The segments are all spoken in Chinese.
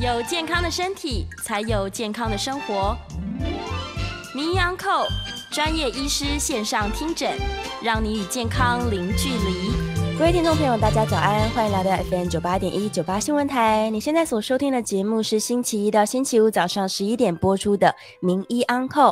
有健康的身体，才有健康的生活。名医安扣专业医师线上听诊，让你与健康零距离。各位听众朋友，大家早安，欢迎来到 FM 九八点一九八新闻台。你现在所收听的节目是星期一到星期五早上十一点播出的《名医安扣》，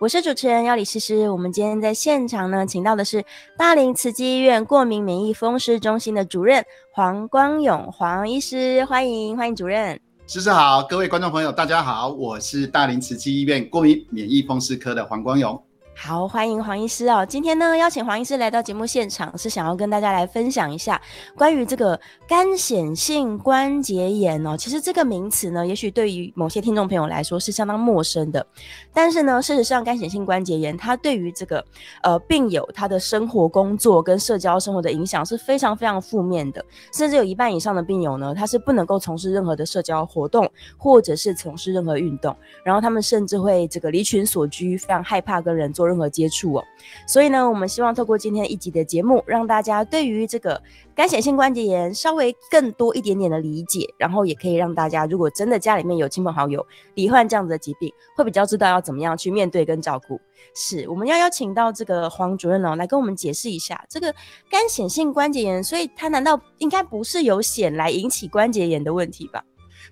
我是主持人要李诗诗。我们今天在现场呢，请到的是大林慈济医院过敏免疫风湿中心的主任黄光勇黄医师，欢迎欢迎主任。师师好，各位观众朋友，大家好，我是大林慈济医院过敏免疫风湿科的黄光勇。好，欢迎黄医师哦。今天呢，邀请黄医师来到节目现场，是想要跟大家来分享一下关于这个干显性关节炎哦。其实这个名词呢，也许对于某些听众朋友来说是相当陌生的。但是呢，事实上，干显性关节炎它对于这个呃病友他的生活、工作跟社交生活的影响是非常非常负面的。甚至有一半以上的病友呢，他是不能够从事任何的社交活动，或者是从事任何运动。然后他们甚至会这个离群所居，非常害怕跟人做。任何接触哦，所以呢，我们希望透过今天一集的节目，让大家对于这个干显性关节炎稍微更多一点点的理解，然后也可以让大家，如果真的家里面有亲朋好友罹患这样子的疾病，会比较知道要怎么样去面对跟照顾。是，我们要邀请到这个黄主任哦，来跟我们解释一下这个干显性关节炎，所以它难道应该不是由癣来引起关节炎的问题吧？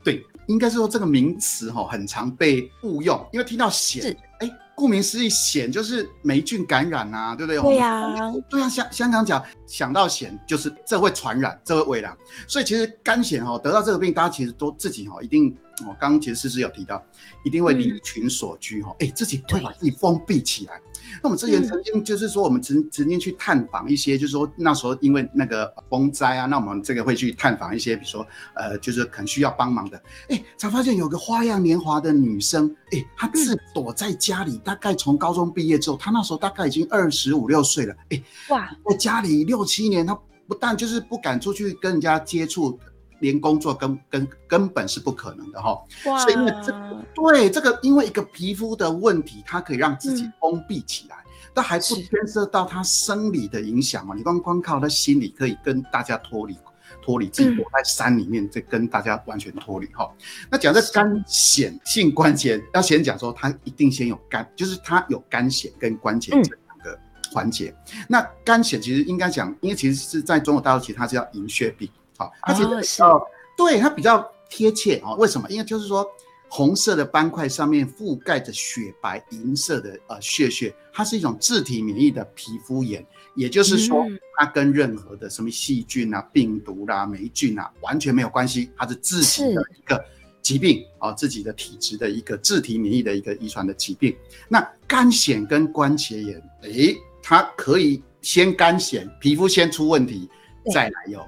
对，应该是说这个名词哈，很常被误用，因为听到癣，哎。顾名思义，癣就是霉菌感染啊，对不对？对呀，对呀。香香港讲想到癣，就是这会传染，这会微染。所以其实肝癣哈，得到这个病，大家其实都自己哈，一定哦，刚刚其实诗诗有提到，一定会离群所居哈，哎，自己会把自己封闭起来。那我们之前曾经就是说，我们曾曾经去探访一些，就是说那时候因为那个风灾啊，那我们这个会去探访一些，比如说呃，就是可能需要帮忙的，哎，才发现有个花样年华的女生，哎，她自躲在家里，大概从高中毕业之后，她那时候大概已经二十五六岁了，哎，哇，在家里六七年，她不但就是不敢出去跟人家接触。连工作根根根本是不可能的哈，所以因为这对这个，因为一个皮肤的问题，它可以让自己封闭起来，但还不牵涉到他生理的影响哦？你光光靠他心理可以跟大家脱离，脱离自己躲在山里面，再跟大家完全脱离哈。那讲这肝显性关节，要先讲说它一定先有肝，就是它有肝显跟关节这两个环节。那肝显其实应该讲，因为其实是在中国大陆，其实它是叫银屑病。好，它其实比较，对它比较贴切啊。为什么？因为就是说，红色的斑块上面覆盖着雪白银色的呃血血，它是一种自体免疫的皮肤炎，也就是说，它跟任何的什么细菌啊、病毒啦、霉菌啊完全没有关系，它是自己的一个疾病啊，自己的体质的一个自体免疫的一个遗传的疾病。那肝癣跟关节炎，诶，它可以先肝癣，皮肤先出问题，再来有。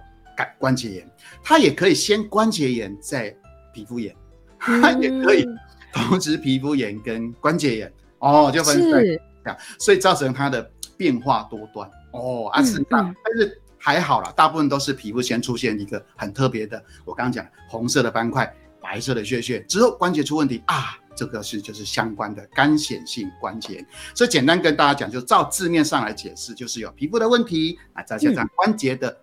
关节炎，它也可以先关节炎再皮肤炎，它也可以同时皮肤炎跟关节炎。哦，就分这样，所以造成它的变化多端。哦。啊，是但是还好啦，大部分都是皮肤先出现一个很特别的，我刚刚讲红色的斑块、白色的血血之后，关节出问题啊，这个是就是相关的干显性关节。所以简单跟大家讲，就照字面上来解释，就是有皮肤的问题啊，再加上关节的。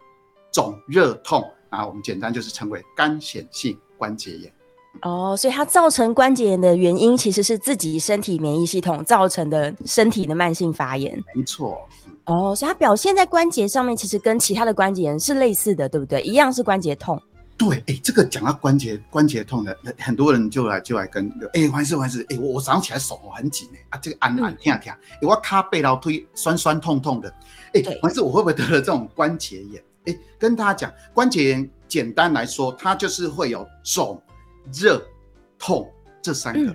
肿热痛啊，我们简单就是称为干显性关节炎。哦，所以它造成关节炎的原因其实是自己身体免疫系统造成的身体的慢性发炎。没错。哦，所以它表现在关节上面，其实跟其他的关节炎是类似的，对不对？一样是关节痛。对，哎，这个讲到关节关节痛的，很多人就来就来跟，哎，黄事黄事，哎，我我早上起来手很紧哎，啊，这个按按听啊听，我卡背后推酸酸痛痛的，哎，黄事我会不会得了这种关节炎？哎，跟大家讲，关节炎简单来说，它就是会有肿、热、痛这三个。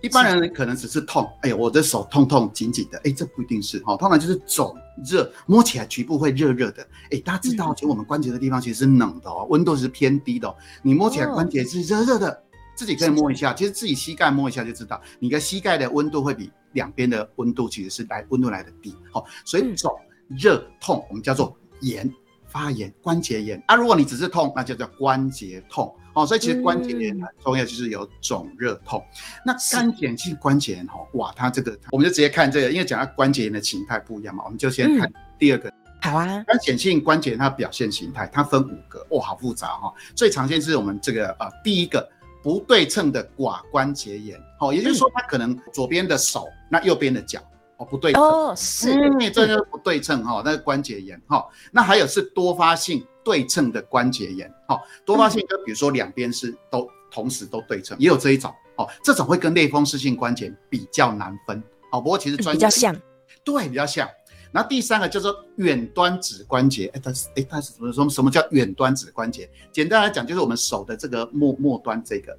一般人可能只是痛，哎呀，我的手痛痛紧紧的，哎，这不一定是哈，通常就是肿、热，摸起来局部会热热的。哎，大家知道，其实我们关节的地方其实是冷的哦，温度是偏低的，你摸起来关节是热热的，自己可以摸一下，其实自己膝盖摸一下就知道，你的膝盖的温度会比两边的温度其实是来温度来的低，好，所以肿、热、痛，我们叫做炎。发炎、关节炎啊，如果你只是痛，那就叫关节痛哦。所以其实关节炎很重要，就是有肿、热、痛。那干碱性关节炎哈，哇，它这个我们就直接看这个，因为讲到关节炎的形态不一样嘛，我们就先看第二个。好啊，干碱性关节它表现形态，它分五个，哇，好复杂哈。最常见是我们这个呃第一个不对称的寡关节炎，哦，也就是说它可能左边的手，那右边的脚，哦，不对称，哦，是，嗯，这就是不对称哈，那个关节炎哈，那还有是多发性对称的关节炎，哈，多发性就比如说两边是都同时都对称，也有这一种，哦，这种会跟类风湿性关节比较难分，哦，不过其实专比较像，对，比较像。然后第三个叫做远端指关节，哎，它是哎，它是怎么说？什么叫远端指关节？简单来讲，就是我们手的这个末末端这个，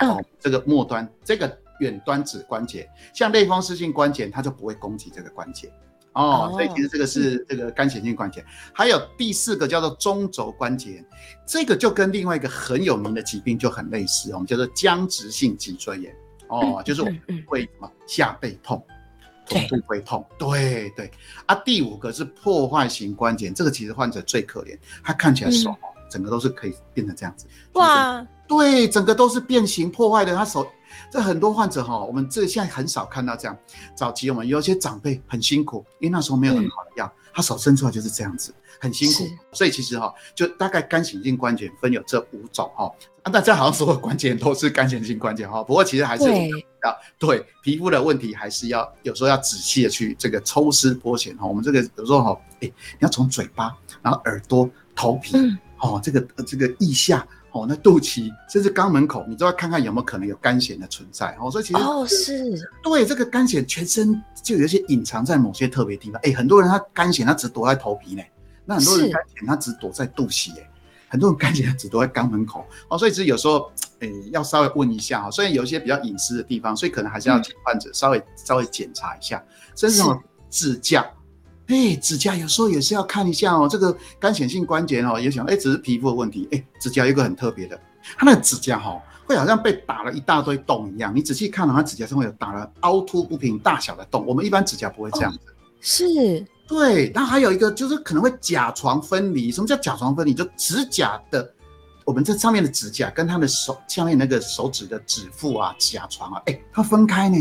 哦，这个末端这个远端指关节，像类风湿性关节，它就不会攻击这个关节，哦，所以其实这个是这个干显性关节。还有第四个叫做中轴关节，这个就跟另外一个很有名的疾病就很类似，我们叫做僵直性脊椎炎，哦，就是我们会什么下背痛。臀部会痛，对对啊。第五个是破坏型关节，这个其实患者最可怜，他看起来手整个都是可以变成这样子。哇，对，整个都是变形破坏的。他手，这很多患者哈，我们这现在很少看到这样。早期我们有些长辈很辛苦，因为那时候没有很好的药，他手伸出来就是这样子，很辛苦。所以其实哈，就大概干性性关节分有这五种哈。啊，大家好像所有关节都是干性性关节哈，不过其实还是要。对皮肤的问题，还是要有时候要仔细的去这个抽丝剥茧哈。我们这个有时候哈，哎，你要从嘴巴，然后耳朵、头皮，哦，这个这个腋下，哦，那肚脐，甚至肛门口，你都要看看有没有可能有肝癣的存在。哦，所以其实哦是，对这个干癣，全身就有一些隐藏在某些特别地方。哎，很多人他肝癣，他只躲在头皮呢；那很多人肝癣，他只躲在肚脐。哎。很多人干癣只躲在肛门口哦，所以其实有时候，诶，要稍微问一下哈。虽然有一些比较隐私的地方，所以可能还是要请患者稍微稍微检查一下。甚至什么指甲，哎，指甲有时候也是要看一下哦。这个干显性关节哦，也想，哎，只是皮肤的问题。哎，指甲有一个很特别的，它那个指甲哈，会好像被打了一大堆洞一样。你仔细看的话，指甲上会有打了凹凸不平大小的洞。我们一般指甲不会这样子。是。对，那还有一个就是可能会甲床分离。什么叫甲床分离？就指甲的，我们这上面的指甲跟他的手下面那个手指的指腹啊，甲床啊，哎，它分开呢。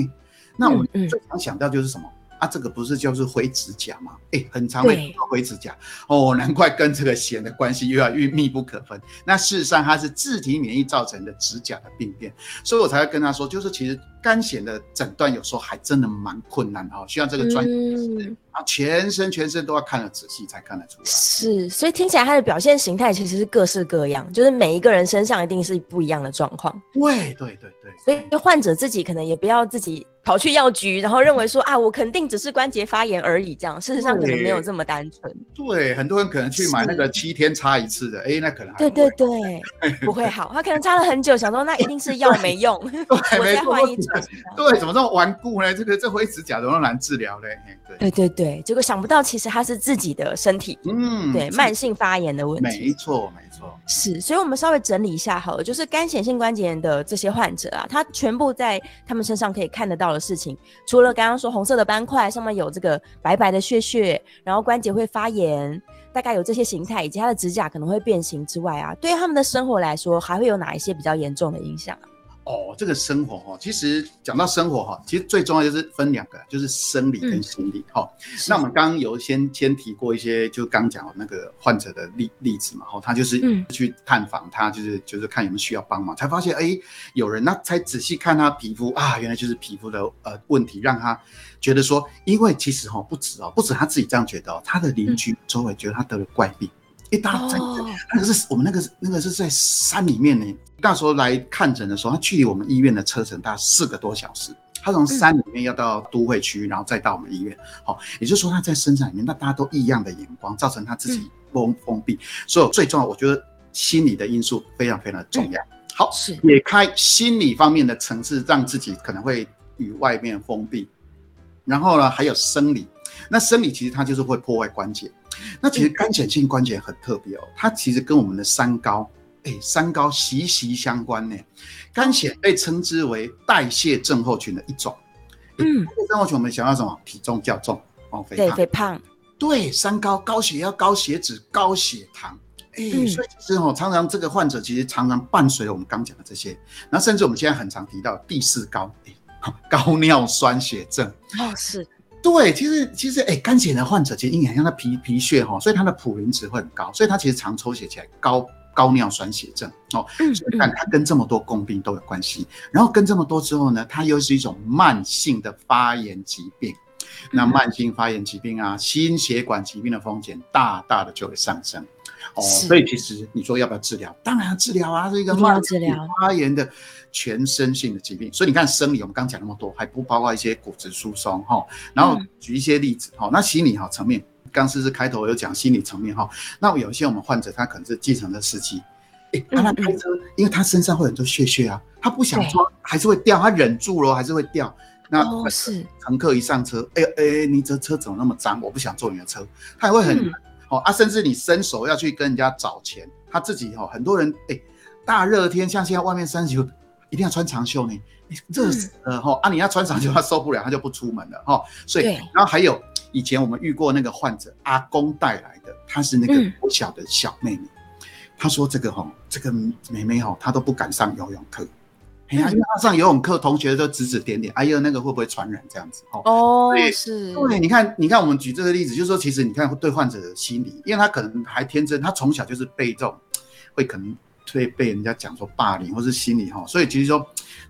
那我们最常想到就是什么？啊，这个不是就是灰指甲吗？哎，很常会灰指甲哦，难怪跟这个癣的关系越来越密不可分。那事实上它是自体免疫造成的指甲的病变，所以我才会跟他说，就是其实肝癣的诊断有时候还真的蛮困难的哈，需要这个专业啊，全身全身都要看得仔细才看得出来。是，所以听起来它的表现形态其实是各式各样，就是每一个人身上一定是不一样的状况。对对对对，所以患者自己可能也不要自己。跑去药局，然后认为说啊，我肯定只是关节发炎而已，这样事实上可能没有这么单纯。对，很多人可能去买那个七天擦一次的，哎，那可能对对对，不会好。他可能擦了很久，想说那一定是药没用，我再换一种。对，怎么这么顽固呢？这个这灰指甲怎么难治疗嘞？对对对，结果想不到其实他是自己的身体，嗯，对，慢性发炎的问题。没错没错，是。所以我们稍微整理一下好了，就是干显性关节炎的这些患者啊，他全部在他们身上可以看得到的事情。除了刚刚说红色的斑块上面有这个白白的血血，然后关节会发炎，大概有这些形态，以及他的指甲可能会变形之外啊，对于他们的生活来说，还会有哪一些比较严重的影响啊？哦，这个生活哈，其实讲到生活哈，其实最重要就是分两个，就是生理跟心理哈。那我们刚刚有先先提过一些，就刚讲那个患者的例例子嘛，哈，他就是去探访他，就是就是看有没有需要帮忙，才发现哎有人，那才仔细看他皮肤啊，原来就是皮肤的呃问题，让他觉得说，因为其实哈不止哦，不止他自己这样觉得哦，他的邻居周围觉得他得了怪病。一大在那个是我们那个那个是在山里面呢。那时候来看诊的时候，他距离我们医院的车程大概四个多小时。他从山里面要到都会区，然后再到我们医院。好，也就是说他在深山里面，那大家都异样的眼光，造成他自己封封闭。所以最重要，我觉得心理的因素非常非常的重要。好，是解开心理方面的层次，让自己可能会与外面封闭。然后呢，还有生理。那生理其实它就是会破坏关节。那其实干显性关节很特别哦，它其实跟我们的三高，哎，三高息息相关呢。干癣被称之为代谢症候群的一种。嗯，症候群我们想要什么？体重较重哦，肥胖。肥胖。对，三高：高血压、高血脂、高血糖。哎，所以其实哦，常常这个患者其实常常伴随我们刚讲的这些，然后甚至我们现在很常提到第四高，高尿酸血症。哦，是。对，其实其实哎，肝血的患者其实因为像他皮皮屑哈，所以他的普林值会很高，所以他其实常抽血起来高高尿酸血症哦。所以你看它跟这么多共病都有关系，然后跟这么多之后呢，他又是一种慢性的发炎疾病。那慢性发炎疾病啊，心血管疾病的风险大大的就会上升哦。所以其实你说要不要治疗？当然要治疗啊，是一个慢性发炎的全身性的疾病。所以你看生理，我们刚讲那么多，还不包括一些骨质疏松哈。然后举一些例子哈，那心理哈层面，刚是是开头有讲心理层面哈。那有一些我们患者他可能是继承的司机，哎，他开车，因为他身上会很多血血啊，他不想装，还是会掉，他忍住了还是会掉。那是乘客一上车，哎哎，你这车怎么那么脏？我不想坐你的车，他也会很哦啊，甚至你伸手要去跟人家找钱，他自己哈，很多人哎，大热天像现在外面三十九，一定要穿长袖呢，热死了哈啊！你要穿长袖他受不了，他就不出门了哈。所以，然后还有以前我们遇过那个患者，阿公带来的，他是那个我小的小妹妹，他说这个哈，这个妹妹哈，她都不敢上游泳课。哎呀，因为他上游泳课，同学都指指点点，哎呀，那个会不会传染这样子？哦，对是，对，你看，你看，我们举这个例子，就是说，其实你看对患者的心理，因为他可能还天真，他从小就是被这种，会可能会被人家讲说霸凌或是心理哈，所以其实说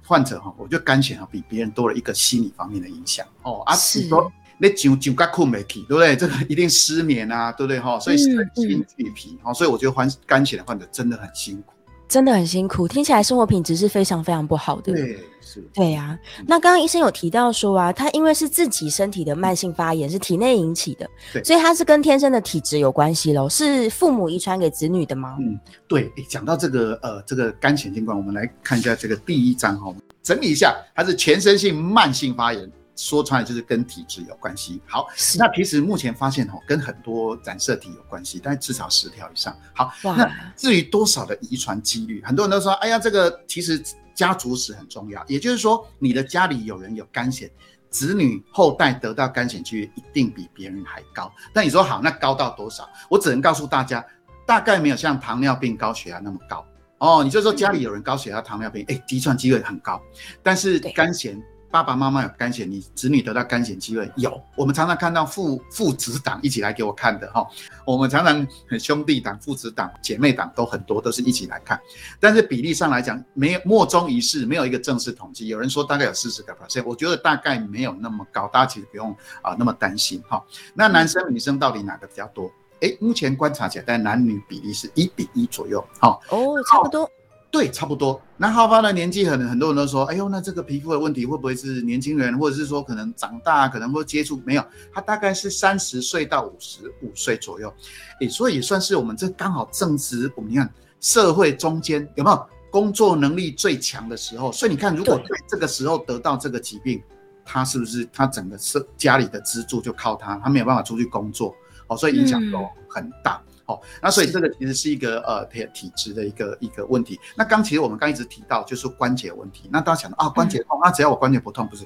患者哈，我觉得肝血哈比别人多了一个心理方面的影响哦。啊，是说那酒酒干困没起，对不对？这个一定失眠啊，对不对哈？所以身心俱疲哈，所以我觉得患肝血的患者真的很辛苦。真的很辛苦，听起来生活品质是非常非常不好的。对，是，对呀。那刚刚医生有提到说啊，他因为是自己身体的慢性发炎，是体内引起的，所以他是跟天生的体质有关系喽，是父母遗传给子女的吗？嗯，对。讲到这个呃，这个肝显性冠，我们来看一下这个第一章哈，整理一下，它是全身性慢性发炎。说出来就是跟体质有关系。好，那其实目前发现哦，跟很多染色体有关系，但至少十条以上。好，那至于多少的遗传几率，很多人都说，哎呀，这个其实家族史很重要。也就是说，你的家里有人有肝癣，子女后代得到肝癣几率一定比别人还高。那你说好，那高到多少？我只能告诉大家，大概没有像糖尿病、高血压那么高。哦，你就说家里有人高血压、糖尿病，哎，遗传机会很高，但是肝癣。爸爸妈妈有肝险，你子女得到肝险机会有。我们常常看到父父子党一起来给我看的哈，我们常常兄弟党、父子党、姐妹党都很多，都是一起来看。但是比例上来讲，没有莫衷一是，没有一个正式统计。有人说大概有四十个 percent，我觉得大概没有那么高，大家其实不用啊那么担心哈。那男生女生到底哪个比较多？哎，目前观察起来，但男女比例是一比一左右。哈哦，差不多。对，差不多。那好发的年纪很很多人都说，哎呦，那这个皮肤的问题会不会是年轻人，或者是说可能长大，可能会接触没有？他大概是三十岁到五十五岁左右，哎，所以也算是我们这刚好正值我们看社会中间有没有工作能力最强的时候。所以你看，如果在这个时候得到这个疾病，他是不是他整个社家里的支柱就靠他，他没有办法出去工作，哦，所以影响都很大。好，那所以这个其实是一个呃体体质的一个一个问题。那刚其实我们刚一直提到就是关节问题，那大家想到啊关节痛，那只要我关节不痛，不是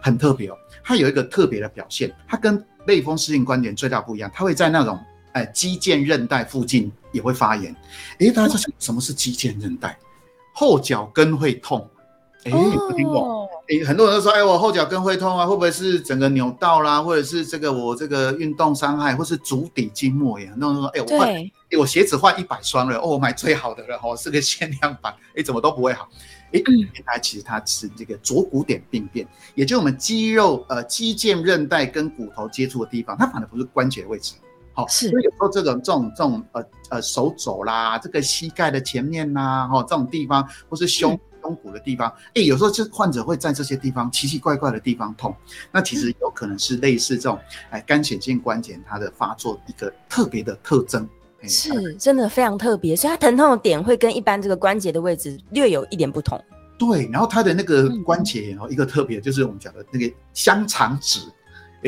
很特别哦。它有一个特别的表现，它跟类风湿性关节最大不一样，它会在那种哎肌腱韧带附近也会发炎。诶，大家在想什么是肌腱韧带？后脚跟会痛。哎，不听过。哎，很多人都说，哎，我后脚跟会痛啊，会不会是整个扭到啦，或者是这个我这个运动伤害，或是足底筋膜炎？很多人说，哎，我换，哎，我鞋子换一百双了，哦，我买最好的了，哦，是个限量版，哎，怎么都不会好？哎，原来其实它是这个左骨点病变，也就是我们肌肉、呃肌腱韧带跟骨头接触的地方，它反而不是关节位置。好，是，所以有时候这种这种这种呃呃手肘啦，这个膝盖的前面呐，哈，这种地方或是胸。胸骨的地方，哎，有时候这患者会在这些地方奇奇怪怪的地方痛，那其实有可能是类似这种哎肝显性关节它的发作一个特别的特征，是真的非常特别，所以它疼痛的点会跟一般这个关节的位置略有一点不同。对，然后它的那个关节，然后一个特别就是我们讲的那个香肠指，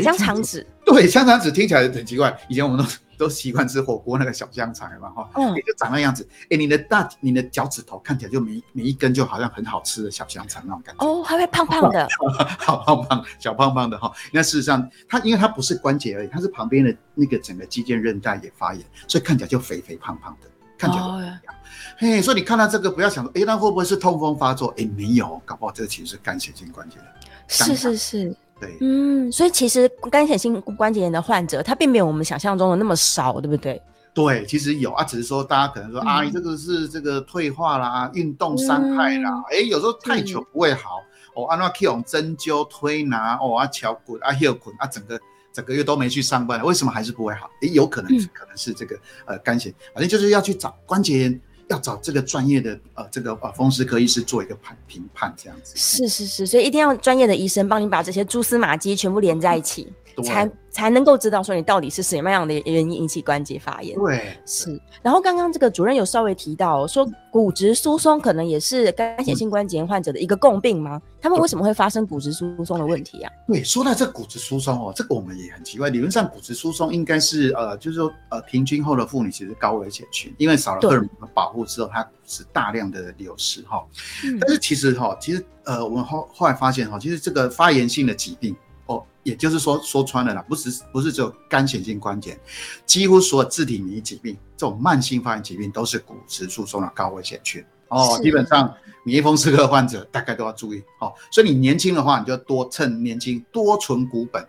香肠指，对，香肠指听起来很奇怪，以前我们都。都习惯吃火锅那个小香肠嘛，哈，也就长那样子。哎，你的大，你的脚趾头看起来就每每一根就好像很好吃的小香肠那种感觉。哦，还会胖胖的，好胖胖，小胖胖的哈。那事实上，它因为它不是关节而已，它是旁边的那个整个肌腱韧带也发炎，所以看起来就肥肥胖胖的，看起来不一样。嘿，所以你看到这个，不要想说，哎，那会不会是痛风发作？哎，没有，搞不好这个其实是肝血性关节的。是是是。对，嗯，所以其实干显性关节炎的患者，他并没有我们想象中的那么少，对不对？对，其实有啊，只是说大家可能说、啊，你这个是这个退化啦、运动伤害啦，哎、有时候太久不会好。哦，按照 K 用针灸推拿，哦啊敲骨啊 heel 滚啊，整个整个月都没去上班，为什么还是不会好？诶，有可能、嗯可能是这个呃干性，反正就是要去找关节炎，要找这个专业的呃这个呃风湿科医师做一个判评判这样子。是是是，所以一定要专业的医生帮你把这些蛛丝马迹全部连在一起，才才能够知道说你到底是什么样的原因引起关节发炎。对，是，然后刚刚这个主任有稍微提到哦说，骨质疏松可能也是肝性关节炎患者的一个共病吗？他们为什么会发生骨质疏松的问题啊？对，说到这骨质疏松哦，这个我们也很奇怪。理论上，骨质疏松应该是呃，就是说呃，平均后的妇女其实高危险群，因为少了对荷尔蒙的保护之后，它是大量的流失哈。嗯但是其实哈，其实呃，我们后后来发现哈，其实这个发炎性的疾病哦，也就是说说穿了啦，不是不是只有肝显性关节，几乎所有自体免疫疾病，这种慢性发炎疾病都是骨质疏松的高危险群哦。基本上免疫风湿科患者大概都要注意哦。所以你年轻的话，你就多趁年轻多存骨本，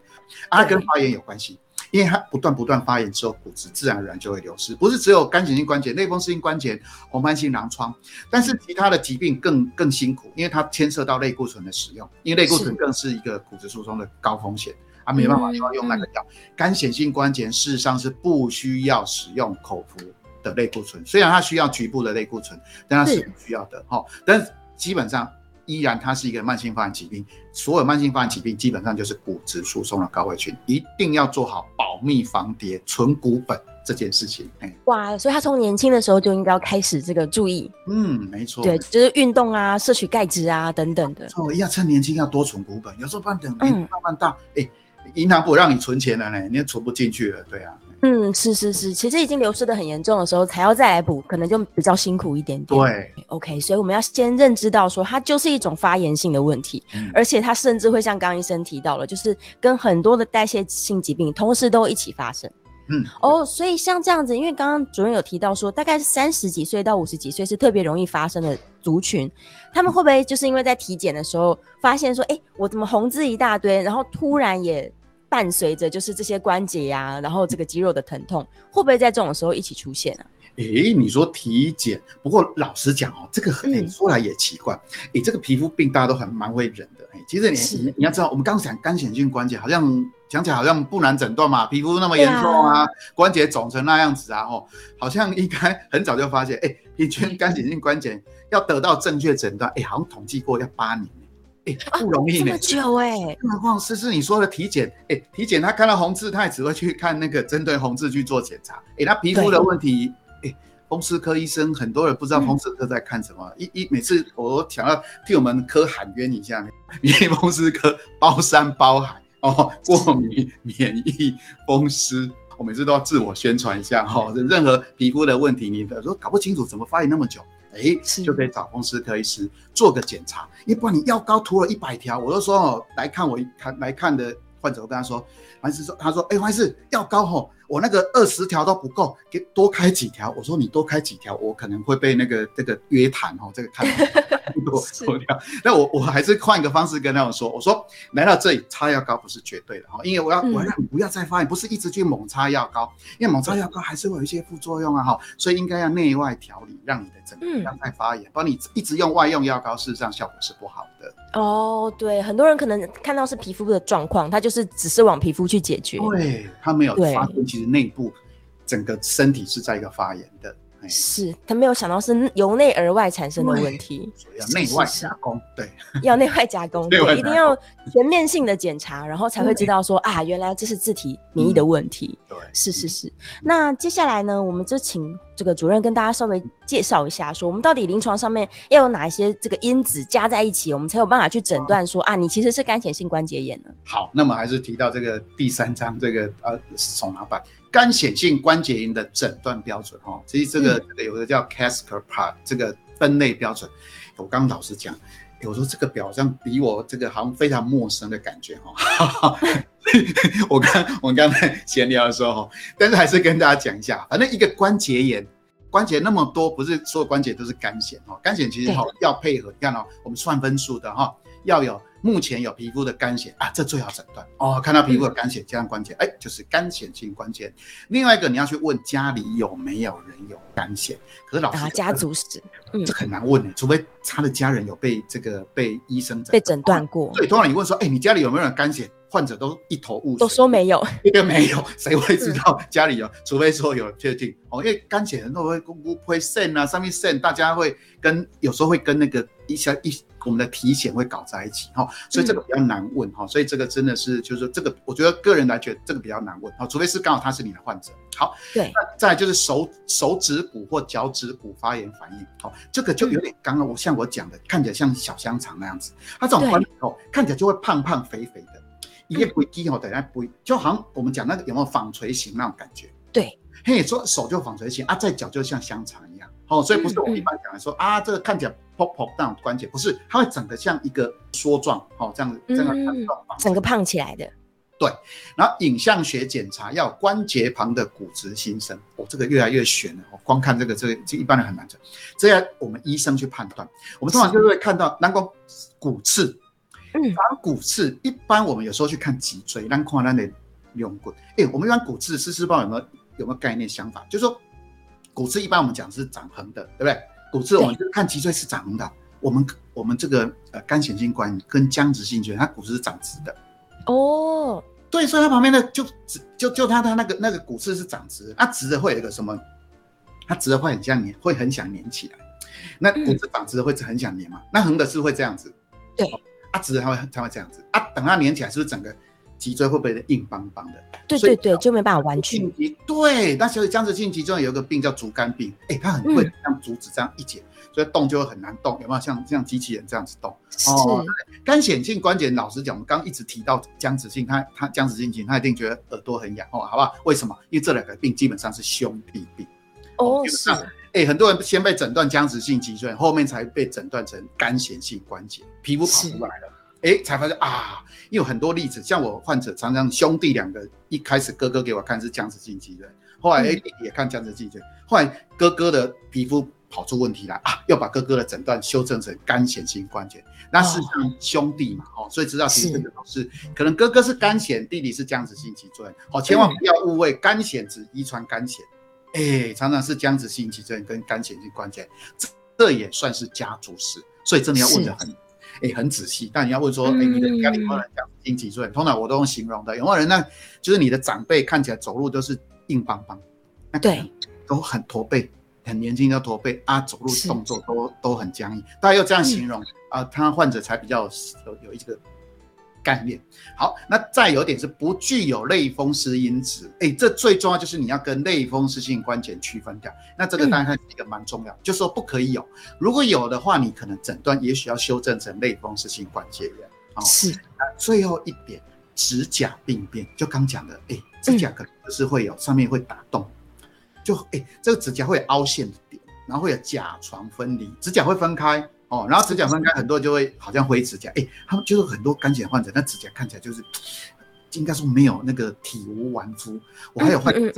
啊，它跟发炎有关系。因为它不断不断发炎之后，骨质自然而然就会流失。不是只有干性性关节、类风湿性关节、红斑性狼疮，但是其他的疾病更更辛苦，因为它牵涉到类固醇的使用，因为类固醇更是一个骨质疏松的高风险，啊，没办法就要用那个药。干显性关节事实上是不需要使用口服的类固醇，虽然它需要局部的类固醇，但它是是不需要的哈、但基本上依然它是一个慢性发炎疾病，所有慢性发炎疾病基本上就是骨质疏松的高危群，一定要做好保密防跌、存骨本这件事情。哎，哇，所以他从年轻的时候就应该要开始这个注意，嗯，没错，对，就是运动啊、摄取钙质啊等等的。哦，要趁年轻要多存股本，有时候不然等嗯年纪慢慢大，哎、银行不让你存钱了呢，你也存不进去了，对啊，嗯，是是是，其实已经流失的很严重的时候，才要再来补，可能就比较辛苦一点点。对，OK，所以我们要先认知到说，它就是一种发炎性的问题，嗯而且它甚至会像刚刚医生提到了，就是跟很多的代谢性疾病同时都一起发生。嗯，哦，所以像这样子，因为刚刚主任有提到说，大概是三十几岁到五十几岁是特别容易发生的族群，他们会不会就是因为在体检的时候发现说，哎，我怎么红字一大堆，然后突然也伴随着就是这些关节呀、然后这个肌肉的疼痛，会不会在这种时候一起出现啊？诶，你说体检，不过老实讲哦，这个很、嗯。说来也奇怪，诶，这个皮肤病大家都很蛮会忍的，诶，其实你你你要知道，我们刚刚讲干显性关节，好像讲起来好像不难诊断嘛，皮肤那么严重啊，关节肿成那样子啊，哦，好像应该很早就发现，诶，平均干显性关节要得到正确诊断，诶，好像统计过要八年，诶，不容易呢这么。久哎、更何况思思你说的体检，哎，体检他看到红字，他也只会去看那个针对红字去做检查。哎，他皮肤的问题，哎，风湿科医生很多人不知道风湿科在看什么，一一每次我都想要替我们科喊冤一下，因为风湿科包山包海哦，过敏、免疫、风湿。我每次都要自我宣传一下哈、哦，任何皮肤的问题，你的说搞不清楚怎么发炎那么久，哎，是。就可以找风湿科医师做个检查，要不然你药膏涂了一百条，我都说哦，来看我一看来看的患者，我跟他说，黄医师说，他说，哎，黄医师药膏吼，我那个二十条都不够，给多开几条。我说你多开几条，我可能会被那个这个约谈哦，这个看 多条。那我我还是换一个方式跟他们说，我说来到这里擦药膏不是绝对的哈，因为我要嗯我要让你不要再发炎，不是一直去猛擦药膏，因为猛擦药膏还是会有一些副作用啊哈，所以应该要内外调理，让你的整个嗯不要再发炎。不然你一直用外用药膏，事实上效果是不好的。哦，对，很多人可能看到是皮肤的状况，他就是只是往皮肤去解决。对，他没有发现其实内部整个身体是在一个发炎的，是他没有想到是由内而外产生的问题，要内外加工。对，要内外加工，对，一定要全面性的检查，然后才会知道说啊，原来这是自体免疫的问题。对，是是是。那接下来呢，我们就请这个主任跟大家稍微介绍一下，说我们到底临床上面要有哪一些这个因子加在一起，我们才有办法去诊断说啊，你其实是干显性关节炎呢？好，那么还是提到这个第三章这个呃手拿板干显性关节炎的诊断标准哈、哦，其实这个、嗯这个有个叫 Casker Part 这个分类标准，我刚刚老实讲。有时候这个表好像比我这个好像非常陌生的感觉哈、我刚我刚才闲聊的时候，但是还是跟大家讲一下，反正一个关节炎，关节那么多，不是所有关节都是干癣哈，干癣其实哈要配合，你看哦，我们算分数的哈，要有目前有皮肤的干癣啊，这最好诊断哦。看到皮肤有干癣，加上关节，哎，就是干癣性关节。另外一个你要去问家里有没有人有干癣，可是老师家族史，嗯这很难问的，除非他的家人有被这个被医生被诊断过。对，通常你问说，哎，你家里有没有人干癣？患者都一头雾水，都说没有，一个没有，谁会知道家里有？除非说有确定。哦，因为肝血很多会会会肾啊，上面肾，大家会跟有时候会跟那个一些一我们的体检会搞在一起哈，所以这个比较难问哈，所以这个真的是就是说这个，我觉得个人来觉得这个比较难问哈，除非是刚好他是你的患者。好，对，那再就是手手指骨或脚趾骨发炎反应，好，这个就有点刚刚我像我讲的，看起来像小香肠那样子，它这种关以后看起来就会胖胖肥肥的。一不会低哦，等下不会，就好像我们讲那个有没有纺锤形那种感觉？对，嘿，说手就纺锤形啊，在脚就像香肠一样，哦，所以不是我们一般讲的说啊，这个看起来 pop pop 那种关节，不是，它会整个像一个梭状，哦，这样子，这样整个胖起来的。对，然后影像学检查要关节旁的骨质新生，哦，这个越来越悬了，哦，光看这个，这个这一般人很难整，这要我们医生去判断。我们通常就会看到，南宫骨刺。长骨刺，一般我们有时候去看脊椎，让看那的用骨。哎，我们一般骨刺，思思道有没有有没有概念想法？就是说，骨刺一般我们讲是长横的，对不对？骨刺我们就看脊椎是长横的。我们我们这个呃干显性关跟僵直性椎，它骨刺是长直的。哦，对，所以它旁边的就直就就它它那个那个骨刺是长直，它直的会有一个什么？它直的会很像粘，会很想粘起来。那骨刺长直的会很想粘嘛？那横的是会这样子。对。它直它会它会这样子啊，等它粘起来，是不是整个脊椎会不会硬邦邦的？对对对，就没办法弯曲。对，那所以僵直性脊椎有一个病叫竹竿病，哎，它很会像竹子这样一剪，所以动就会很难动，有没有像像机器人这样子动？哦，干显性关节，老实讲，我们刚一直提到僵直性，它它僵直性颈，它一定觉得耳朵很痒哦，好不好？为什么？因为这两个病基本上是兄弟病。哦，是。哎，很多人先被诊断僵直性脊椎，后面才被诊断成干显性关节，皮肤跑出来了，哎，才发现啊，有很多例子，像我患者常常兄弟两个，一开始哥哥给我看是僵直性脊椎，后来哎也看僵直性脊椎，后来哥哥的皮肤跑出问题来啊，要把哥哥的诊断修正成干显性关节，那是兄弟嘛，哦，所以知道其实这个是可能哥哥是干显，弟弟是僵直性脊椎，好，千万不要误会，干显只遗传干显。哎，常常是僵直性脊椎跟肝显性关节，这这也算是家族史，所以真的要问的很，哎，很仔细。但你要问说，哎，你的家里有没有人僵直性脊椎？通常我都用形容的，有没有人呢？就是你的长辈看起来走路都是硬邦邦，那对，都很驼背，很年轻就驼背啊，走路动作都都很僵硬。大家要这样形容啊，他患者才比较有有一个。概念好，那再有点是不具有类风湿因子，哎，这最重要就是你要跟类风湿性关节区分掉。那这个当然是一个蛮重要，就说不可以有，如果有的话，你可能诊断也许要修正成类风湿性关节炎。哦是。那最后一点，指甲病变，就刚讲的，哎，指甲可能是会有上面会打洞，就哎，这个指甲会有凹陷的点，然后会有甲床分离，指甲会分开。哦，然后指甲分开，很多就会好像灰指甲，哎，他们就是很多干癣患者，那指甲看起来就是应该说没有那个体无完肤。我还有患者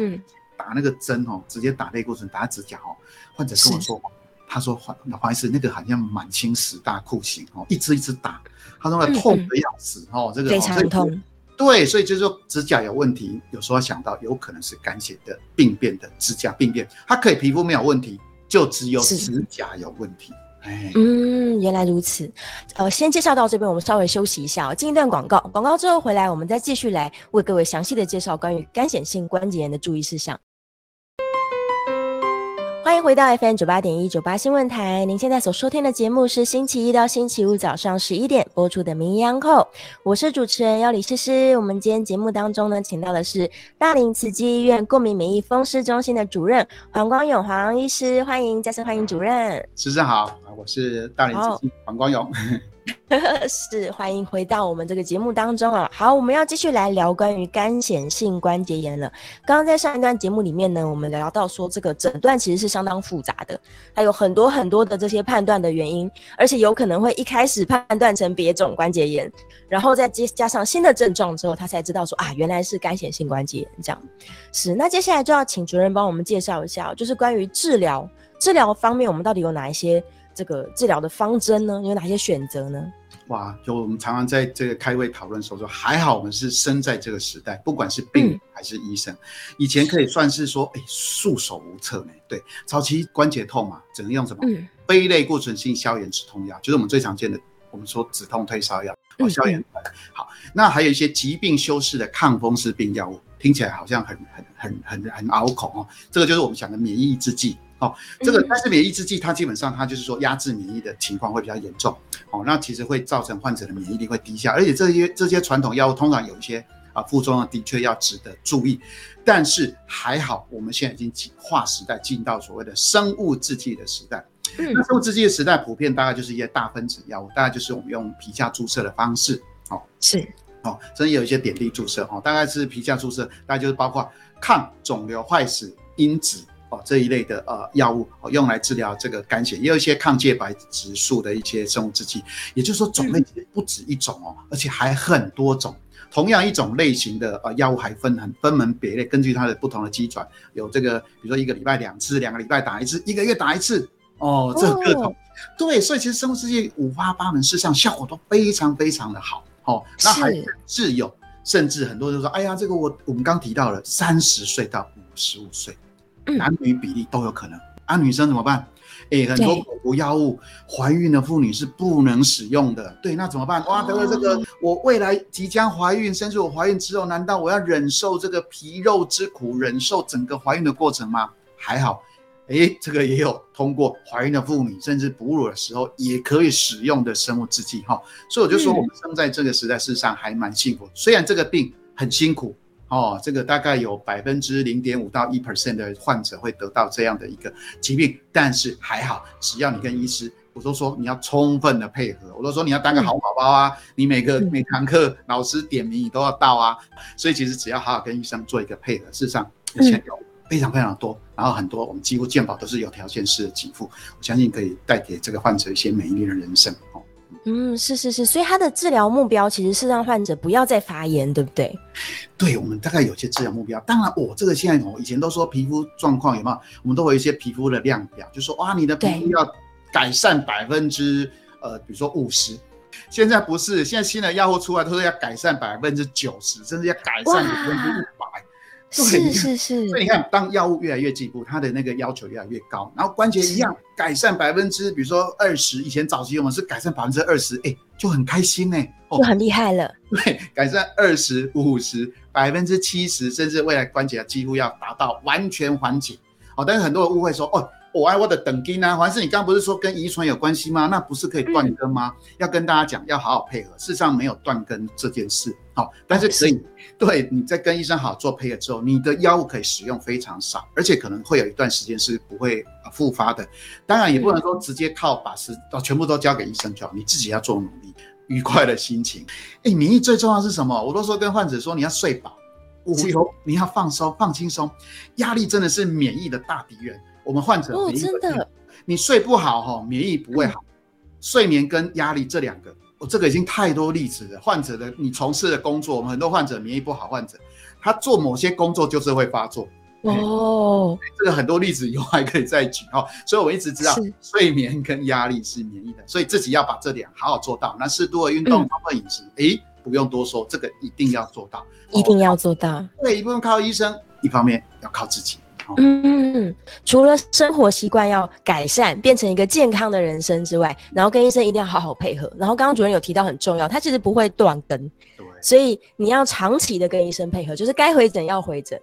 打那个针哦，直接打类固醇打指甲哦，患者跟我说，他说黄黄医师那个好像满清十大酷刑哦，一直一直打，他说痛的要死哦，这个非常痛。对，所以就是说指甲有问题，有时候想到有可能是干癣的病变的指甲病变，它可以皮肤没有问题，就只有指甲有问题。嗯，原来如此。呃，先介绍到这边，我们稍微休息一下，进一段广告。广告之后回来，我们再继续来为各位详细的介绍关于干显性关节炎的注意事项。欢迎回到 FM 九八点一九八新闻台。您现在所收听的节目是星期一到星期五早上十一点播出的《名医央叩》，我是主持人要李诗诗。我们今天节目当中呢，请到的是大林慈济医院过敏免疫风湿中心的主任黄光勇黄医师，欢迎再次欢迎主任。诗诗好，我是大林慈济黄光勇。是，欢迎回到我们这个节目当中啊。好，我们要继续来聊关于干显性关节炎了。刚刚在上一段节目里面呢，我们聊到说这个诊断其实是相当复杂的，还有很多很多的这些判断的原因，而且有可能会一开始判断成别种关节炎，然后再接加上新的症状之后，他才知道说啊，原来是干显性关节炎这样。是，那接下来就要请主任帮我们介绍一下，就是关于治疗治疗方面，我们到底有哪一些？这个治疗的方针呢，有哪些选择呢？哇，就我们常常在这个开会讨论时候说，还好我们是生在这个时代，不管是病人还是医生，以前可以算是说，哎，束手无策呢。对，早期关节痛嘛，只能用什么？非类固醇性消炎止痛药，就是我们最常见的，我们说止痛退烧药，哦，消炎。好，那还有一些疾病修饰的抗风湿病药物，听起来好像很很很很很拗口哦。这个就是我们讲的免疫抑制剂。哦，这个但是免疫制剂它基本上它就是说压制免疫的情况会比较严重，哦，那其实会造成患者的免疫力会低下，而且这些这些传统药物通常有一些啊副作用的确要值得注意，但是还好我们现在已经进化时代进到所谓的生物制剂的时代，那生物制剂的时代普遍大概就是一些大分子药物，大概就是我们用皮下注射的方式，哦，是，哦，甚至有一些点滴注射，哦，大概是皮下注射，大概就是包括抗肿瘤坏死因子。哦，这一类的呃药物哦，用来治疗这个肝血，也有一些抗介白质素的一些生物制剂。也就是说，种类其实不止一种哦，而且还很多种。同样一种类型的呃药物还分很分门别类，根据它的不同的机转，有这个比如说一个礼拜两次，两个礼拜打一次，一个月打一次哦，这各种。对，所以其实生物制剂五花八门，事实上效果都非常非常的好哦。那还是有，甚至很多人说，哎呀，这个我我们刚提到了三十岁到五十五岁。男女比例都有可能啊，女生怎么办？哎，很多口服药物，怀孕的妇女是不能使用的。对，那怎么办？哇，得了这个，我未来即将怀孕，甚至我怀孕之后，难道我要忍受这个皮肉之苦，忍受整个怀孕的过程吗？还好，哎，这个也有通过怀孕的妇女，甚至哺乳的时候也可以使用的生物制剂哈。所以我就说，我们生在这个时代，事实上还蛮幸福。虽然这个病很辛苦。哦，这个大概有百分之零点五到一 percent 的患者会得到这样的一个疾病，但是还好，只要你跟医师，我都说你要充分的配合，我都说你要当个好宝宝啊，你每个每堂课老师点名你都要到啊，所以其实只要好好跟医生做一个配合，事实上钱有非常非常多，然后很多我们几乎健保都是有条件式的给付，我相信可以带给这个患者一些美丽的人生哦。嗯，是是是，所以他的治疗目标其实是让患者不要再发炎，对不对？对，我们大概有些治疗目标。当然，我这个现在我以前都说皮肤状况有没有，我们都会有一些皮肤的量表，就说哇，你的皮肤要改善百分之呃，比如说五十。现在不是，现在新的药物出来都是要改善百分之九十，甚至要改善百分之一百。是是是，所以你看，当药物越来越进步，它的那个要求越来越高，然后关节一样改善百分之，比如说二十，以前早期我们是改善百分之二十，哎，就很开心呢，就很厉害了。对，改善二十五十百分之七十，甚至未来关节几乎要达到完全缓解。哦，但是很多人误会说，哦。我爱我的等根啊，还是你刚刚不是说跟遗传有关系吗？那不是可以断根吗？要跟大家讲，要好好配合。事实上没有断根这件事，好，但是可以对你在跟医生好做配合之后，你的药物可以使用非常少，而且可能会有一段时间是不会复发的。当然也不能说直接靠把时哦全部都交给医生就好，你自己要做努力，愉快的心情。哎，免疫最重要是什么？我都说跟患者说，你要睡饱，无忧，你要放松放轻松，压力真的是免疫的大敌人。我们患者哦，真的，你睡不好哈，免疫不会好。睡眠跟压力这两个，我这个已经太多例子了。患者的你从事的工作，我们很多患者免疫不好，患者他做某些工作就是会发作。哦，这个很多例子以后还可以再举哦。所以我一直知道睡眠跟压力是免疫的，所以自己要把这点好好做到。那适度的运动，包括饮食，哎，不用多说，这个一定要做到，一定要做到。对，一部分靠医生，一方面要靠自己。嗯，除了生活习惯要改善，变成一个健康的人生之外，然后跟医生一定要好好配合。然后刚刚主任有提到很重要，他其实不会断根，所以你要长期的跟医生配合，就是该回诊要回诊。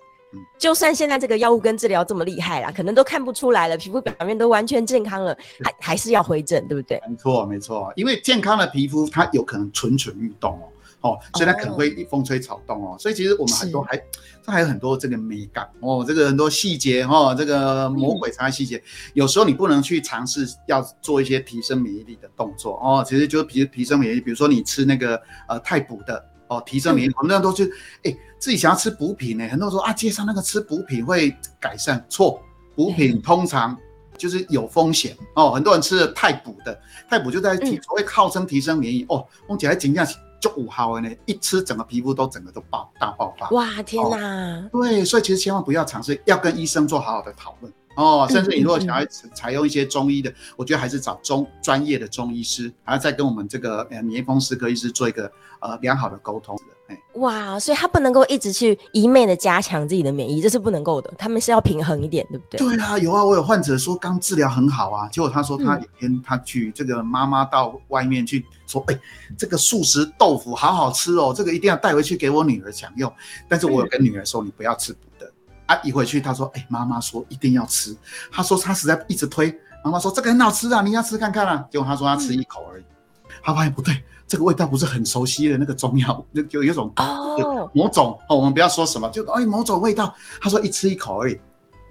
就算现在这个药物跟治疗这么厉害啦，可能都看不出来了，皮肤表面都完全健康了，还还是要回诊，对不对？没错，没错，因为健康的皮肤它有可能蠢蠢欲动哦。哦，所以它可能会风吹草动哦，所以其实我们很多还，这还有很多这个美感哦，这个很多细节哦，这个魔鬼藏在细节，有时候你不能去尝试要做一些提升免疫力的动作哦，其实就是提提升免疫力，比如说你吃那个呃太补的哦，提升免疫力，很多人都去哎自己想要吃补品呢，很多人说啊，街上那个吃补品会改善，错，补品通常就是有风险哦，很多人吃了太补的，太补就在提所谓号称提升免疫哦，我起来紧张。就五号呢，一吃整个皮肤都整个都爆大爆发。哇天哪！对，所以其实千万不要尝试，要跟医生做好好的讨论哦，甚至你如果想要采用一些中医的，我觉得还是找中专业的中医师，还要再跟我们这个呃免疫风湿科医师做一个呃良好的沟通。哎，哇，所以他不能够一直去一昧的加强自己的免疫，这是不能够的。他们是要平衡一点，对不对？对啊，有啊，我有患者说刚治疗很好啊，结果他说他嗯有天他去这个妈妈到外面去说，哎，这个素食豆腐好好吃哦，这个一定要带回去给我女儿享用。但是我有跟女儿说，你不要吃补的啊。一回去他说，哎，妈妈说一定要吃，他说他实在一直推，妈妈说这个很好吃啊，你要吃看看啊。结果他说他吃一口而已，他发现不对，这个味道不是很熟悉的那个中药，就就有一种哦，某种哦，我们不要说什么，就哎某种味道。他说一吃一口而已，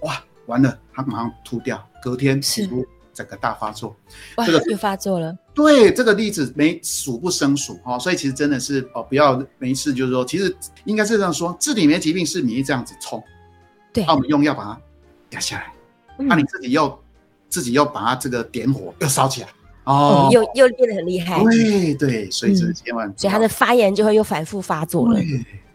哇，完了，他马上吐掉，隔天是皮肤整个大发作。哇，这个又发作了。对这个例子没数不胜数哈、哦，所以其实真的是哦，不要没事就是说，其实应该是这样说，治理免疫疾病是免疫这样子冲，对那、我们用药把它压下来，嗯那、你自己又自己又把它这个点火又烧起来哦哦，，又又变得很厉害，对对，所以这嗯千万所以他的发炎就会又反复发作了。对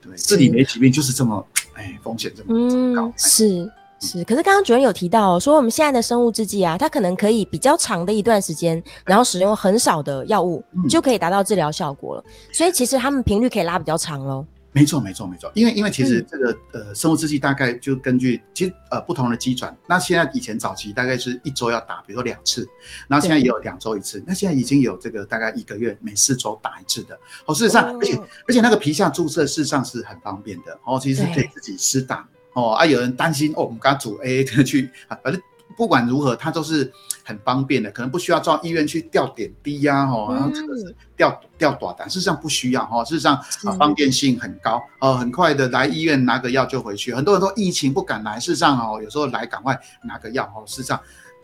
对，治理免疫疾病就是这么哎风险这么高嗯，，是是。可是刚刚主任有提到、哦，说我们现在的生物制剂啊，它可能可以比较长的一段时间，然后使用很少的药物，嗯就可以达到治疗效果了。所以其实他们频率可以拉比较长喽。没错，没错，没错。因为因为其实嗯。这个、呃生物制剂大概就根据其实呃不同的机转，那现在以前早期大概是一周要打，比如说两次，然后现在也有两周一次，那现在已经有这个大概一个月每四周打一次的。哦，事实上，哦。而且而且那个皮下注射事实上是很方便的。哦，其实对。可以自己施打。哦啊。有人担心哦，我们刚组 A 的 去啊，反正不管如何，它都是很方便的，可能不需要到医院去吊点滴呀、哦，然后这个是吊吊短的，事实上不需要哈、哦，事实上啊方便性很高，呃，很快的来医院拿个药就回去。很多人都疫情不敢来，事实上哦，有时候来赶快拿个药哦，事实上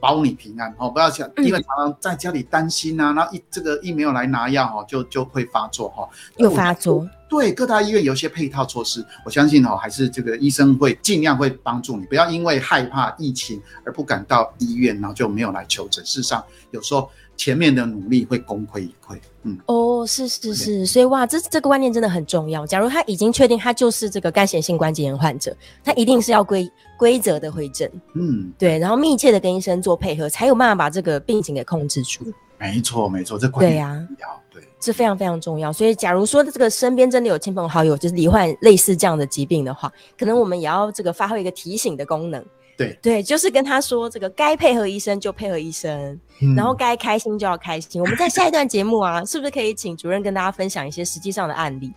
保你平安哦，不要想，因为常常在家里担心啊，然后一这个一没有来拿药哦，就就会发作哈、哦，又发作。对，各大医院有一些配套措施，我相信哦，还是这个医生会尽量会帮助你，不要因为害怕疫情而不敢到医院，然后就没有来求诊。事实上，有时候前面的努力会功亏一篑。嗯，哦，是是是，所以哇，这这个观念真的很重要。假如他已经确定他就是这个干显性关节炎患者，他一定是要规规则的回诊，嗯，对，然后密切的跟医生做配合，才有办法把这个病情给控制住。没错没错，这观念对呀、很重要。对，这非常非常重要。所以，假如说这个身边真的有亲朋好友就是罹患类似这样的疾病的话，可能我们也要这个发挥一个提醒的功能。对对，就是跟他说，这个该配合医生就配合医生，嗯然后该开心就要开心。我们在下一段节目啊，是不是可以请主任跟大家分享一些实际上的案例？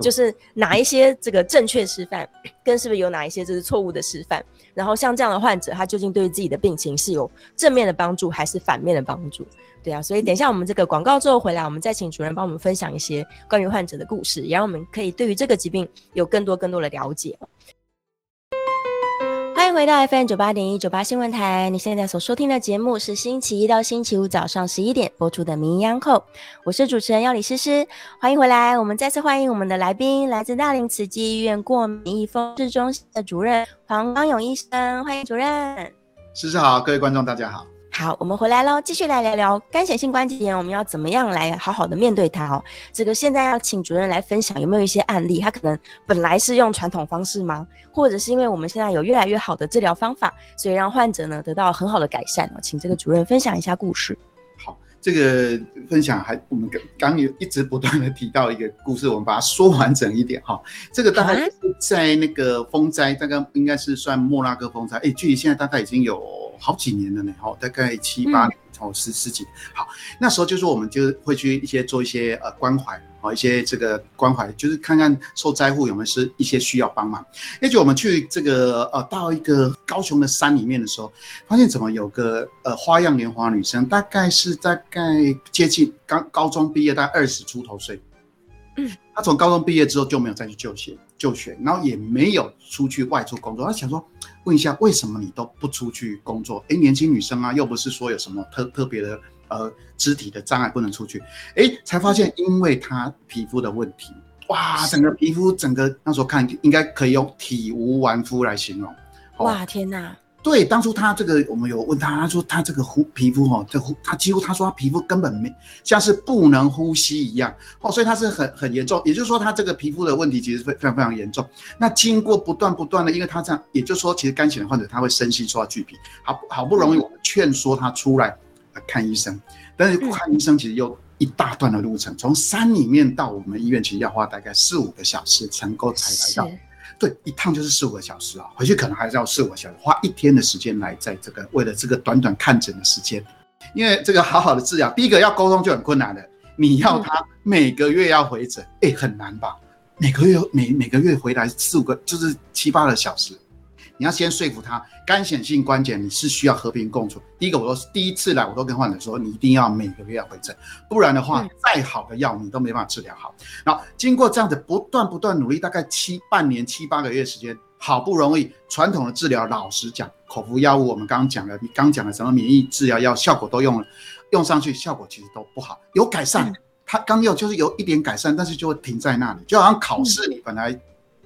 就是哪一些这个正确示范，跟是不是有哪一些就是错误的示范？然后像这样的患者，他究竟对于自己的病情是有正面的帮助，还是反面的帮助？对啊，所以等一下我们这个广告之后回来，我们再请主任帮我们分享一些关于患者的故事，也让我们可以对于这个疾病有更多更多的了解。迎回到 FM 九八点一九八新闻台，你现在所收听的节目是星期一到星期五早上十一点播出的《名医央扣》，我是主持人要李诗诗，欢迎回来。我们再次欢迎我们的来宾，来自大林慈济医院过敏疫风湿中心的主任黄刚勇医生，欢迎主任。诗诗好，各位观众大家好。好，我们回来喽，继续来聊聊干显性关节炎，我们要怎么样来好好的面对它哦？这个现在要请主任来分享，有没有一些案例，他可能本来是用传统方式吗？或者是因为我们现在有越来越好的治疗方法，所以让患者呢得到很好的改善哦？请这个主任分享一下故事。好，这个分享还我们刚刚有一直不断的提到一个故事，我们把它说完整一点哈。这个大概在那个风灾，大概应该是算莫拉克风灾，哎，距离现在大概已经有好几年了呢，哈，大概七八年，哦，十十几年。好，那时候就是我们就会去一些做一些呃关怀，哦，一些这个关怀，就是看看受灾户有没有是一些需要帮忙。也就我们去这个呃到一个高雄的山里面的时候，发现怎么有个呃花样年华女生，大概是大概接近刚高中毕业，大概二十出头岁。嗯，她从高中毕业之后就没有再去就学就学，然后也没有出去外出工作。她想说，问一下为什么你都不出去工作？哎，年轻女生啊，又不是说有什么特特别的呃肢体的障碍不能出去。哎，才发现因为她皮肤的问题，哇，整个皮肤整个那时候看应该可以用体无完肤来形容。哦哇，天哪！对，当初他这个我们有问他，他说他这个呼皮肤哦，这呼他几乎他说他皮肤根本没像是不能呼吸一样哦，所以他是很很严重，也就是说他这个皮肤的问题其实非非常非常严重。那经过不断不断的，因为他这样，也就是说其实肝癣的患者他会生气，受到巨皮，好好不容易我们劝说他出来看医生，但是看医生其实又一大段的路程，从山里面到我们医院其实要花大概四五个小时才能够才来到。对，一趟就是四五个小时啊，回去可能还是要四五个小时，花一天的时间来在这个为了这个短短看诊的时间，因为这个好好的治疗，第一个要沟通就很困难的，你要他每个月要回诊，哎，很难吧？每个月每每个月回来四五个，就是七八个小时。你要先说服他，干显性关节你是需要和平共处。第一个，我都第一次来，我都跟患者说，你一定要每个月要回诊，不然的话，再好的药你都没办法治疗好。然后经过这样子不断不断努力，大概七半年七八个月时间，好不容易传统的治疗，老实讲，口服药物我们刚刚讲了，你刚讲的什么免疫治疗药效果都用了，用上去效果其实都不好，有改善，他刚用就是有一点改善，但是就会停在那里，就好像考试你本来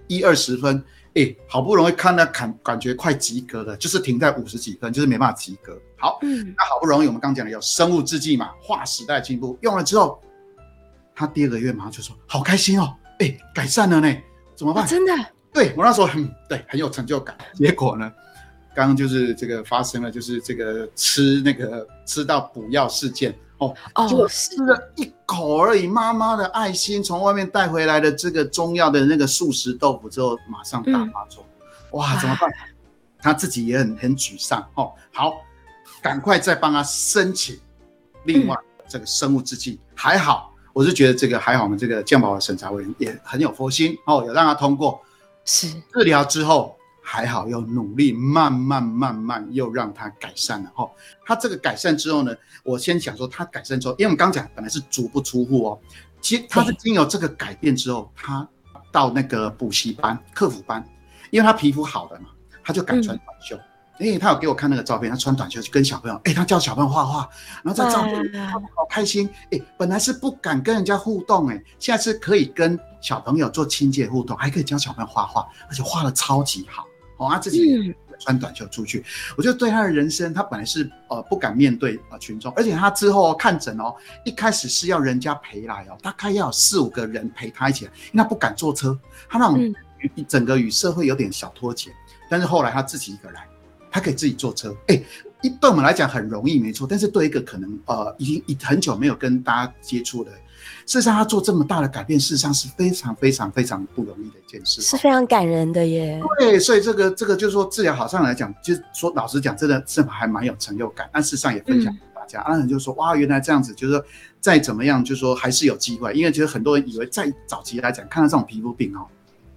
一二十分。哎，好不容易看到感感觉快及格了，就是停在五十几分，就是没办法及格。好，嗯，那好不容易我们刚讲的有生物制剂嘛，划时代进步，用了之后，他第二个月马上就说好开心哦，哎，改善了呢，怎么办？真的？对我那时候很对，很有成就感。结果呢，刚刚就是这个发生了，就是这个吃那个吃到补药事件。哦，就吃了一口而已。妈妈的爱心从外面带回来的这个中药的那个素食豆腐之后，马上大发作。哇，怎么办？他自己也很很沮丧。哦，好，赶快再帮他申请另外这个生物制剂。还好，我是觉得这个还好，我们这个健保审查委员也很有佛心哦，有让他通过。是治疗之后。还好，要努力，慢慢慢慢又让它改善了哈。它这个改善之后呢，我先讲说它改善之后，因为我们刚讲本来是足不出户哦，其实它是经由这个改变之后，他到那个补习班、客服班，因为他皮肤好的嘛，他就敢穿短袖。哎，他有给我看那个照片，他穿短袖去跟小朋友，哎，他教小朋友画画，然后在照片他们好开心。哎，本来是不敢跟人家互动，哎，现在是可以跟小朋友做亲切互动，还可以教小朋友画画，而且画的超级好。哦，他自己穿短袖出去，我觉得对他的人生，他本来是呃不敢面对呃群众，而且他之后看诊哦，一开始是要人家陪来哦，大概要有四五个人陪他一起来，因为他不敢坐车，他那种整个与社会有点小脱节，但是后来他自己一个来，他可以自己坐车，哎，一对我们来讲很容易，没错，但是对一个可能呃已经已很久没有跟大家接触的。事实上，他做这么大的改变，事实上是非常非常非常不容易的一件事，是非常感人的耶。对，所以这个这个就是说，治疗好上来讲，就是说老实讲，真的是还蛮有成就感。但事实上也分享给大家，阿仁就说：哇，原来这样子，就是说再怎么样，就是说还是有机会。因为其实很多人以为在早期来讲，看到这种皮肤病哦。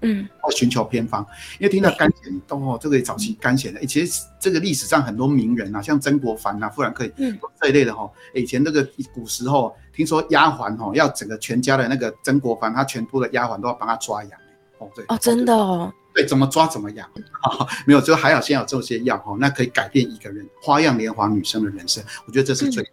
嗯，哦，寻求偏方，因为听到肝癣，哦，这个早期肝癣的，其实这个历史上很多名人啊，像曾国藩啊、富兰克林这一类的哈，以前那个古时候，听说丫鬟哈要整个全家的那个曾国藩，他全部的丫鬟都要帮他抓痒，哦，对，哦，真的哦，对，怎么抓怎么痒，没有，就还好，先有这些药哈，那可以改变一个人花样年华女生的人生，我觉得这是最。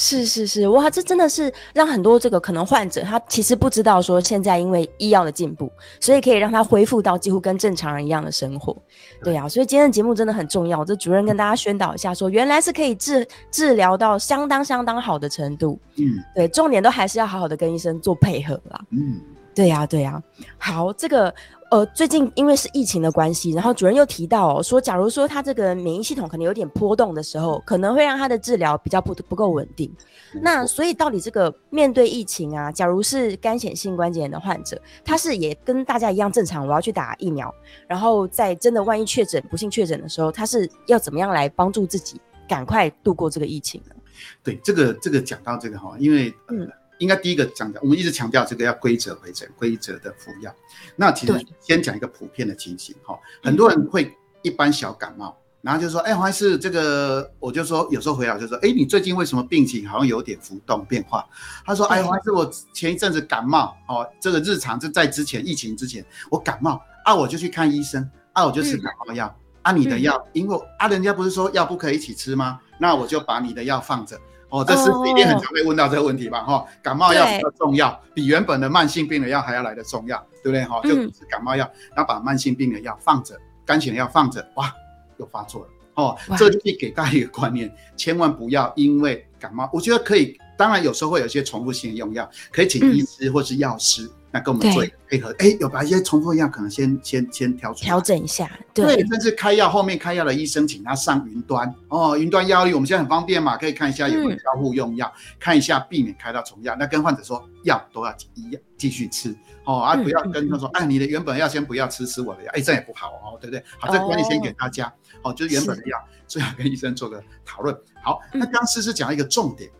是是是，哇，这真的是让很多这个可能患者，他其实不知道说现在因为医药的进步，所以可以让他恢复到几乎跟正常人一样的生活。对呀，所以今天的节目真的很重要。这主任跟大家宣导一下，说原来是可以治治疗到相当相当好的程度。嗯，对，重点都还是要好好的跟医生做配合啦。嗯，对呀对呀。好，这个。呃，最近因为是疫情的关系，然后主任又提到说，假如说他这个免疫系统可能有点波动的时候，可能会让他的治疗比较不不够稳定。那所以到底这个面对疫情啊，假如是干显性关节炎的患者，他是也跟大家一样正常，我要去打疫苗，然后在真的万一确诊不幸确诊的时候，他是要怎么样来帮助自己赶快度过这个疫情呢？对，这个这个讲到这个哈，因为嗯。应该第一个讲的，我们一直强调这个要规则回诊，规则的服药。那其实先讲一个普遍的情形哈，很多人会一般小感冒，然后就说，哎，黄医师，这个我就说有时候回来就说，哎，你最近为什么病情好像有点浮动变化？他说，哎，黄医师，我前一阵子感冒，哦，这个日常就在之前疫情之前我感冒啊，我就去看医生啊，我就吃感冒药啊，你的药，因为啊，人家不是说药不可以一起吃吗？那我就把你的药放着。哦，这是一定很常被问到这个问题吧？哈，感冒药比较重要，比原本的慢性病的药还要来的重要，对不对？哈，就是感冒药，然后把慢性病的药放着，肝炎的药放着，哇，又发作了哦。这就是给大家一个观念，千万不要因为感冒，我觉得可以，当然有时候会有一些重复性的用药，可以请医师或是药师。那跟我们做配合，哎，有把一些重复药可能先先先调出调整一下，对，甚至开药后面开药的医生请他上云端。哦，云端药力我们现在很方便嘛，可以看一下有没有交互用药，看一下避免开到重药。那跟患者说药都要一样继续吃。哦，啊不要跟他说，哎你的原本药先不要吃，吃我的药，哎这样也不好哦，对不对？好，这个观念先给大家，哦就是原本的药最好跟医生做个讨论。好，那刚诗诗讲一个重点。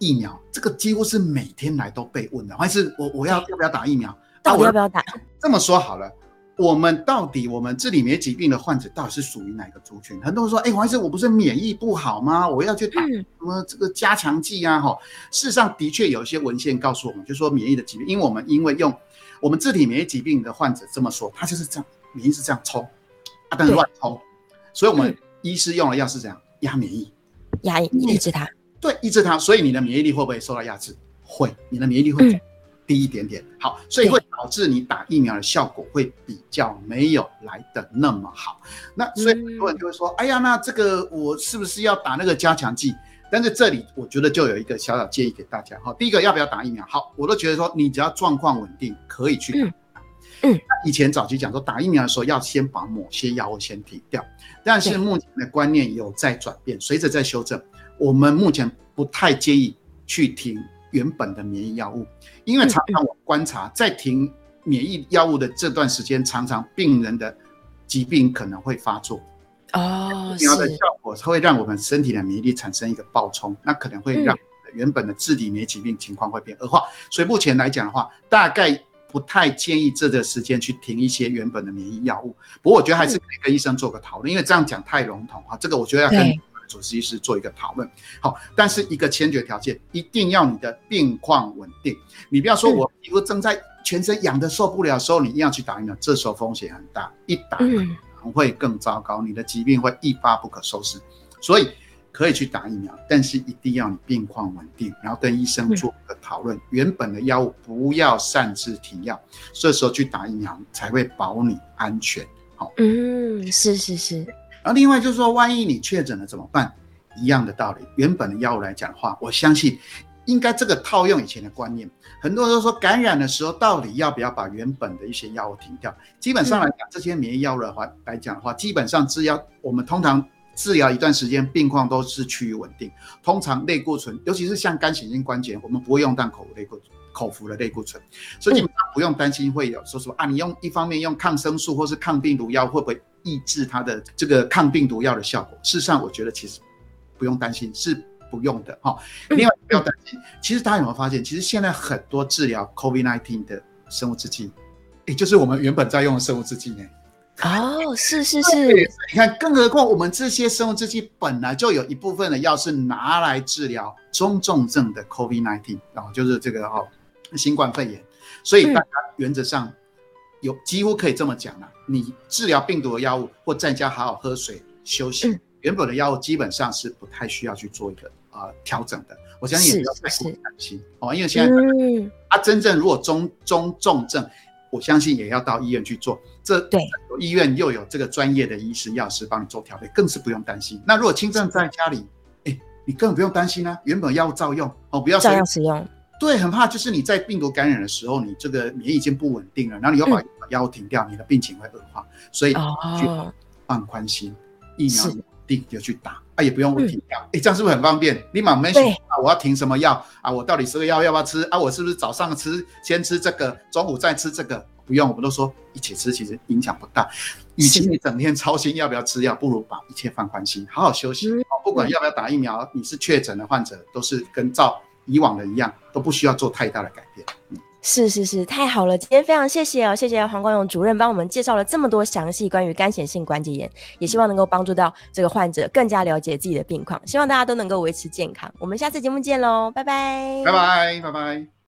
疫苗这个几乎是每天来都被问的，还是我我要要不要打疫苗？到底要不要打？这么说好了，我们到底我们治理免疫疾病的患者到底是属于哪个族群？很多人说，哎，黄医生，我不是免疫不好吗？我要去打什么这个加强剂啊？哈，事实上的确有一些文献告诉我们，就说免疫的疾病，因为我们因为用我们自体免疫疾病的患者这么说，他就是这样，免疫是这样冲，啊，但是乱冲，所以我们医师用的药是这样压免疫，压抑制它。对，抑制它，所以你的免疫力会不会受到压制？会，你的免疫力会低一点点。好，所以会导致你打疫苗的效果会比较没有来的那么好。那所以很多人就会说：“哎呀，那这个我是不是要打那个加强剂？”但是这里我觉得就有一个小小建议给大家哈。第一个，要不要打疫苗？好，我都觉得说你只要状况稳定，可以去打。嗯，以前早期讲说打疫苗的时候要先把某些药物先停掉，但是目前的观念有在转变，随着在修正。我们目前不太建议去停原本的免疫药物，因为常常我观察，在停免疫药物的这段时间，常常病人的疾病可能会发作。哦，疫苗的效果会让我们身体的免疫力产生一个暴冲，那可能会让原本的自体免疫疾病情况会变恶化。所以目前来讲的话，大概不太建议这个时间去停一些原本的免疫药物。不过我觉得还是可以跟医生做个讨论，因为这样讲太笼统啊。这个我觉得要跟。主治医师做一个讨论，好，但是一个先决条件，一定要你的病况稳定。你不要说我皮肤正在全身痒的受不了的时候，你一样去打疫苗，这时候风险很大，一打可能会更糟糕，你的疾病会一发不可收拾。所以可以去打疫苗，但是一定要你病况稳定，然后跟医生做个讨论，原本的药物不要擅自停药，这时候去打疫苗才会保你安全。好，嗯，是是是。然后另外就是说，万一你确诊了怎么办？一样的道理，原本的药物来讲的话，我相信应该这个套用以前的观念。很多人都说感染的时候到底要不要把原本的一些药物停掉？基本上来讲，这些免疫药物的话来讲的话，基本上治疗我们通常治疗一段时间，病况都是趋于稳定。通常类固醇，尤其是像肝显性关节，我们不会用淡口服类固醇口服的类固醇，所以基本上不用担心会有说什么啊，你用一方面用抗生素或是抗病毒药会不会？抑制它的这个抗病毒药的效果，事实上我觉得其实不用担心，是不用的哈。另外不要担心，其实大家有没有发现，其实现在很多治疗 COVID-19 的生物制剂，也就是我们原本在用的生物制剂呢。哦，是是是。你看，更何况我们这些生物制剂本来就有一部分的药是拿来治疗中重症的 COVID-19，然后就是这个哈新冠肺炎，所以大家原则上。有几乎可以这么讲了，你治疗病毒的药物或在家好好喝水休息，原本的药物基本上是不太需要去做一个啊调整的。我相信也不要太过担心哦，因为现在他真正如果中中重症，我相信也要到医院去做。这对医院又有这个专业的医师药师帮你做调配，更是不用担心。那如果轻症在家里，哎，你根本不用担心啊，原本药物照用哦，不要照样使用。对，很怕就是你在病毒感染的时候，你这个免疫已经不稳定了，然后你又把药物停掉，你的病情会恶化。所以放宽心，疫苗稳定就去打，啊，也不用停药。哎，这样是不是很方便？你马没选啊，我要停什么药啊？我到底这个药要不要吃啊？我是不是早上吃先吃这个，中午再吃这个？不用，我们都说一起吃，其实影响不大。与其你整天操心要不要吃药，不如把一切放宽心，好好休息。不管要不要打疫苗，你是确诊的患者，都是跟照。以往的一样都不需要做太大的改变。是是是，太好了！今天非常谢谢哦，谢谢黄光勇主任帮我们介绍了这么多详细关于干显性关节炎，也希望能够帮助到这个患者更加了解自己的病况，希望大家都能够维持健康。我们下次节目见喽，拜拜！拜拜！拜拜！